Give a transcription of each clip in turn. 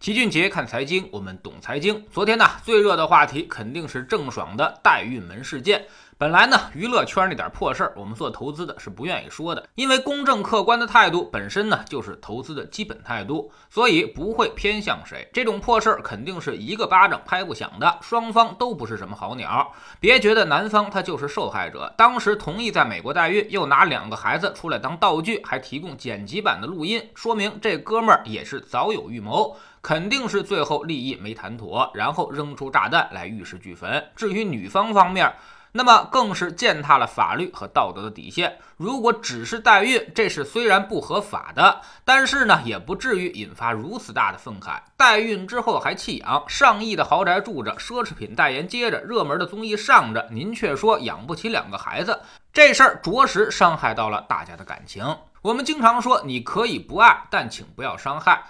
齐俊杰看财经，我们懂财经。昨天呢，最热的话题肯定是郑爽的代孕门事件。本来呢，娱乐圈那点破事儿，我们做投资的是不愿意说的，因为公正客观的态度本身呢就是投资的基本态度，所以不会偏向谁。这种破事儿肯定是一个巴掌拍不响的，双方都不是什么好鸟。别觉得男方他就是受害者，当时同意在美国代孕，又拿两个孩子出来当道具，还提供剪辑版的录音，说明这哥们儿也是早有预谋，肯定是最后利益没谈妥，然后扔出炸弹来玉石俱焚。至于女方方面，那么更是践踏了法律和道德的底线。如果只是代孕，这是虽然不合法的，但是呢，也不至于引发如此大的愤慨。代孕之后还弃养，上亿的豪宅住着，奢侈品代言接着，热门的综艺上着，您却说养不起两个孩子，这事儿着实伤害到了大家的感情。我们经常说，你可以不爱，但请不要伤害。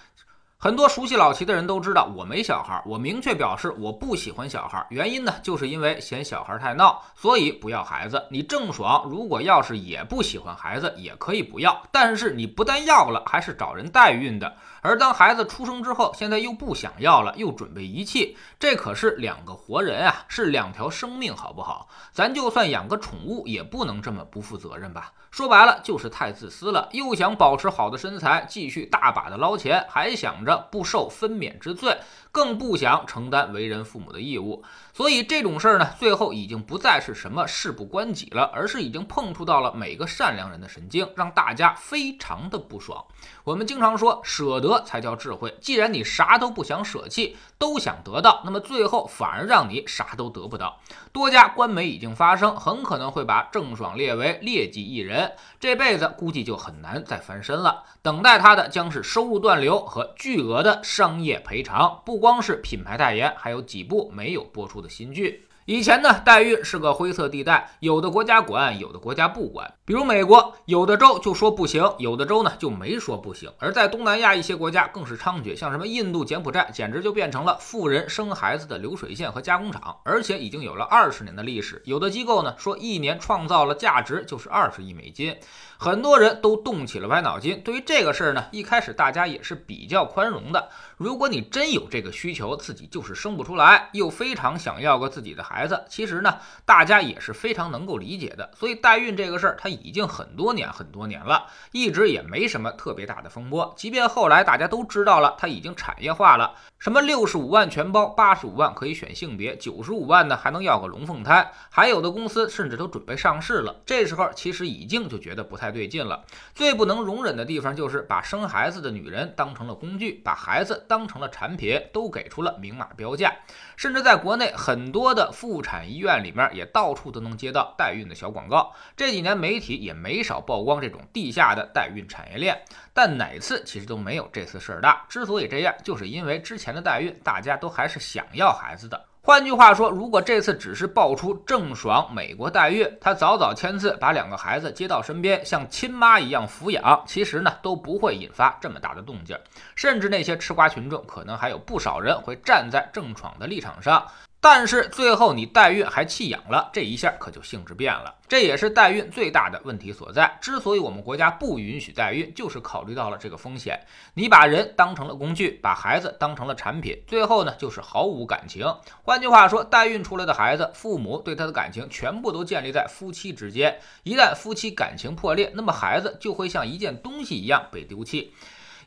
很多熟悉老齐的人都知道，我没小孩，我明确表示我不喜欢小孩。原因呢，就是因为嫌小孩太闹，所以不要孩子。你郑爽如果要是也不喜欢孩子，也可以不要。但是你不但要了，还是找人代孕的。而当孩子出生之后，现在又不想要了，又准备遗弃，这可是两个活人啊，是两条生命，好不好？咱就算养个宠物，也不能这么不负责任吧？说白了就是太自私了，又想保持好的身材，继续大把的捞钱，还想着不受分娩之罪。更不想承担为人父母的义务，所以这种事儿呢，最后已经不再是什么事不关己了，而是已经碰触到了每个善良人的神经，让大家非常的不爽。我们经常说，舍得才叫智慧。既然你啥都不想舍弃，都想得到，那么最后反而让你啥都得不到。多家官媒已经发声，很可能会把郑爽列为劣迹艺人，这辈子估计就很难再翻身了。等待他的将是收入断流和巨额的商业赔偿。不。不光是品牌代言，还有几部没有播出的新剧。以前呢，代孕是个灰色地带，有的国家管，有的国家不管。比如美国，有的州就说不行，有的州呢就没说不行。而在东南亚一些国家更是猖獗，像什么印度、柬埔寨，简直就变成了富人生孩子的流水线和加工厂，而且已经有了二十年的历史。有的机构呢说，一年创造了价值就是二十亿美金。很多人都动起了歪脑筋。对于这个事儿呢，一开始大家也是比较宽容的。如果你真有这个需求，自己就是生不出来，又非常想要个自己的孩子，孩子其实呢，大家也是非常能够理解的。所以代孕这个事儿，它已经很多年很多年了，一直也没什么特别大的风波。即便后来大家都知道了，它已经产业化了，什么六十五万全包，八十五万可以选性别，九十五万呢还能要个龙凤胎，还有的公司甚至都准备上市了。这时候其实已经就觉得不太。对劲了，最不能容忍的地方就是把生孩子的女人当成了工具，把孩子当成了产品，都给出了明码标价。甚至在国内很多的妇产医院里面，也到处都能接到代孕的小广告。这几年媒体也没少曝光这种地下的代孕产业链，但哪次其实都没有这次事儿大。之所以这样，就是因为之前的代孕，大家都还是想要孩子的。换句话说，如果这次只是爆出郑爽美国代孕，她早早签字把两个孩子接到身边，像亲妈一样抚养，其实呢都不会引发这么大的动静。甚至那些吃瓜群众，可能还有不少人会站在郑爽的立场上。但是最后你代孕还弃养了，这一下可就性质变了。这也是代孕最大的问题所在。之所以我们国家不允许代孕，就是考虑到了这个风险。你把人当成了工具，把孩子当成了产品，最后呢就是毫无感情。换句话说，代孕出来的孩子，父母对他的感情全部都建立在夫妻之间。一旦夫妻感情破裂，那么孩子就会像一件东西一样被丢弃。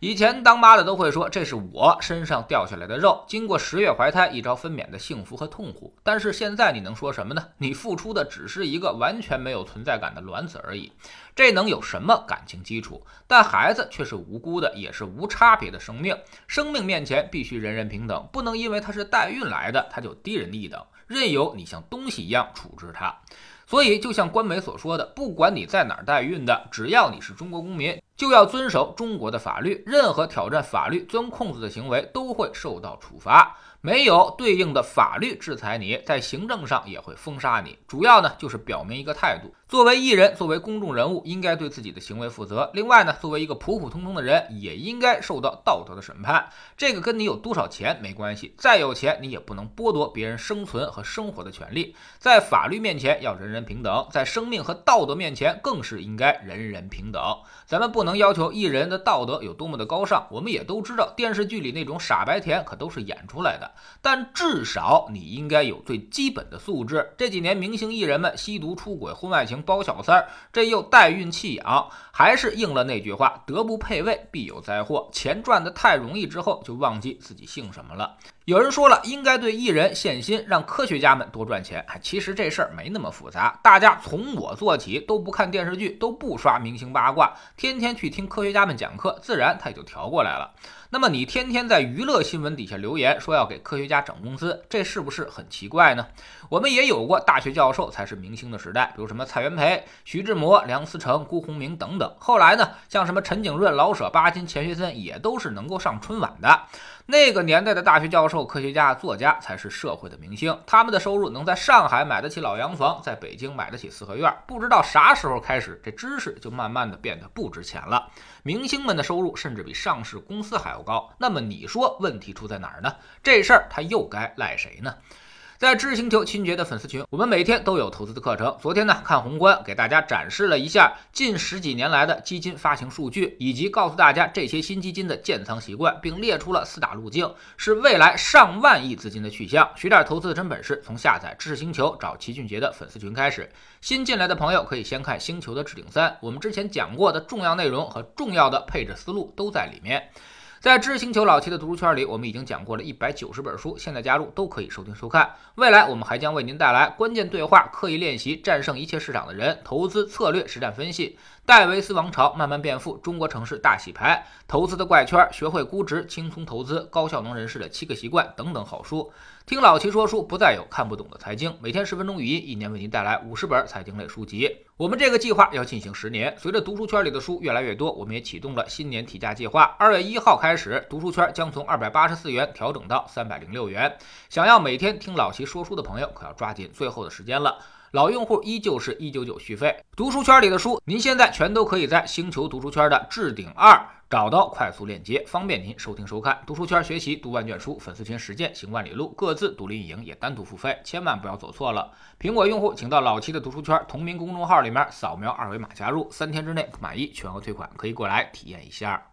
以前当妈的都会说这是我身上掉下来的肉，经过十月怀胎一朝分娩的幸福和痛苦。但是现在你能说什么呢？你付出的只是一个完全没有存在感的卵子而已，这能有什么感情基础？但孩子却是无辜的，也是无差别的生命。生命面前必须人人平等，不能因为他是代孕来的他就低人一等，任由你像东西一样处置他。所以就像官媒所说的，不管你在哪儿代孕的，只要你是中国公民。就要遵守中国的法律，任何挑战法律、钻空子的行为都会受到处罚。没有对应的法律制裁你，在行政上也会封杀你。主要呢就是表明一个态度：作为艺人，作为公众人物，应该对自己的行为负责。另外呢，作为一个普普通通的人，也应该受到道德的审判。这个跟你有多少钱没关系，再有钱你也不能剥夺别人生存和生活的权利。在法律面前要人人平等，在生命和道德面前更是应该人人平等。咱们不能。要求艺人的道德有多么的高尚，我们也都知道，电视剧里那种傻白甜可都是演出来的。但至少你应该有最基本的素质。这几年明星艺人们吸毒、出轨、婚外情、包小三儿，这又代孕弃养，还是应了那句话：德不配位，必有灾祸。钱赚得太容易之后，就忘记自己姓什么了。有人说了，应该对艺人限薪，让科学家们多赚钱。其实这事儿没那么复杂，大家从我做起，都不看电视剧，都不刷明星八卦，天天去听科学家们讲课，自然他也就调过来了。那么你天天在娱乐新闻底下留言说要给科学家涨工资，这是不是很奇怪呢？我们也有过大学教授才是明星的时代，比如什么蔡元培、徐志摩、梁思成、辜鸿铭等等。后来呢，像什么陈景润、老舍、巴金、钱学森也都是能够上春晚的。那个年代的大学教授、科学家、作家才是社会的明星，他们的收入能在上海买得起老洋房，在北京买得起四合院。不知道啥时候开始，这知识就慢慢的变得不值钱了。明星们的收入甚至比上市公司还要高。那么你说问题出在哪儿呢？这事儿他又该赖谁呢？在知识星球清洁的粉丝群，我们每天都有投资的课程。昨天呢，看宏观给大家展示了一下近十几年来的基金发行数据，以及告诉大家这些新基金的建仓习惯，并列出了四大路径，是未来上万亿资金的去向。学点投资的真本事，从下载知识星球找齐俊杰的粉丝群开始。新进来的朋友可以先看星球的置顶三，我们之前讲过的重要内容和重要的配置思路都在里面。在知识星球老七的读书圈里，我们已经讲过了一百九十本书，现在加入都可以收听收看。未来我们还将为您带来关键对话、刻意练习、战胜一切市场的人、投资策略实战分析、戴维斯王朝慢慢变富、中国城市大洗牌、投资的怪圈、学会估值、轻松投资、高效能人士的七个习惯等等好书。听老齐说书，不再有看不懂的财经。每天十分钟语音，一年为您带来五十本财经类书籍。我们这个计划要进行十年。随着读书圈里的书越来越多，我们也启动了新年提价计划。二月一号开始，读书圈将从二百八十四元调整到三百零六元。想要每天听老齐说书的朋友，可要抓紧最后的时间了。老用户依旧是一九九续费。读书圈里的书，您现在全都可以在星球读书圈的置顶二。找到快速链接，方便您收听收看。读书圈学习读万卷书，粉丝群实践行万里路，各自独立运营也单独付费，千万不要走错了。苹果用户请到老七的读书圈同名公众号里面扫描二维码加入，三天之内不满意全额退款，可以过来体验一下。